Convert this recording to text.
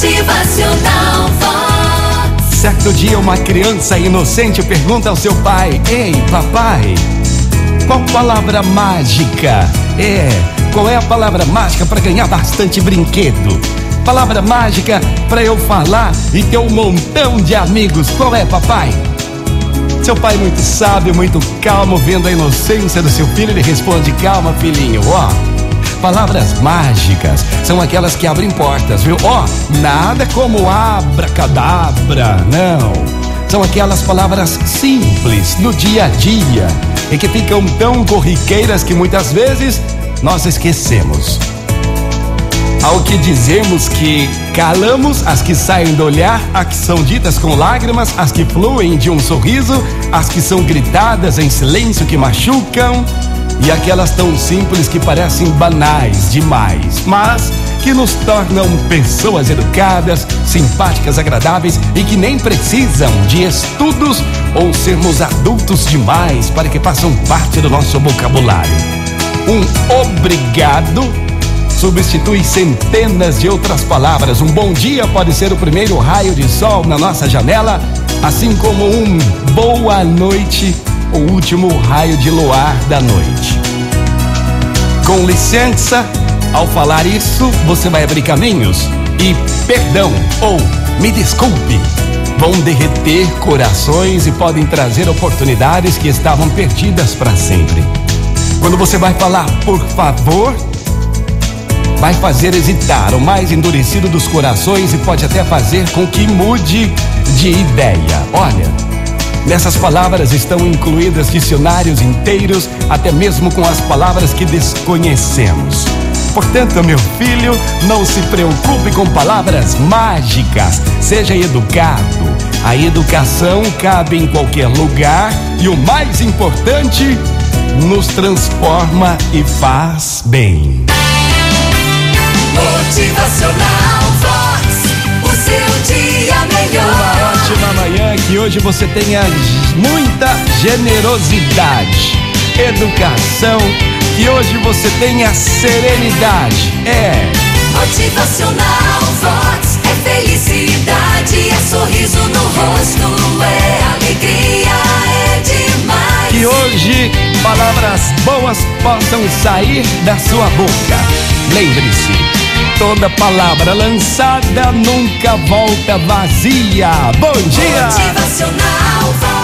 Motivacional Vox. Certo dia, uma criança inocente pergunta ao seu pai: Ei, papai, qual palavra mágica é? Qual é a palavra mágica para ganhar bastante brinquedo? Palavra mágica para eu falar e ter um montão de amigos. Qual é, papai? Seu pai, muito sábio, muito calmo, vendo a inocência do seu filho, ele responde: Calma, filhinho, ó. Palavras mágicas são aquelas que abrem portas, viu? Ó, nada como abracadabra, não. São aquelas palavras simples no dia a dia e que ficam tão corriqueiras que muitas vezes nós esquecemos. Ao que dizemos que calamos as que saem do olhar, as que são ditas com lágrimas, as que fluem de um sorriso, as que são gritadas em silêncio que machucam, e aquelas tão simples que parecem banais demais, mas que nos tornam pessoas educadas, simpáticas, agradáveis e que nem precisam de estudos ou sermos adultos demais para que façam parte do nosso vocabulário. Um obrigado substitui centenas de outras palavras. Um bom dia pode ser o primeiro raio de sol na nossa janela, assim como um boa noite, o último raio de luar da noite. Com licença, ao falar isso, você vai abrir caminhos e perdão ou me desculpe vão derreter corações e podem trazer oportunidades que estavam perdidas para sempre. Quando você vai falar por favor, vai fazer hesitar o mais endurecido dos corações e pode até fazer com que mude de ideia. Olha, nessas palavras estão incluídas dicionários inteiros, até mesmo com as palavras que desconhecemos. Portanto, meu filho, não se preocupe com palavras mágicas. Seja educado. A educação cabe em qualquer lugar e o mais importante, nos transforma e faz bem. Motivacional que hoje você tenha muita generosidade, educação, que hoje você tenha serenidade. É. Motivacional Vox. É felicidade, é sorriso no rosto, é alegria, é demais. Que hoje palavras boas possam sair da sua boca. Lembre-se, toda palavra lançada nunca volta vazia. Bom dia! Motivacional.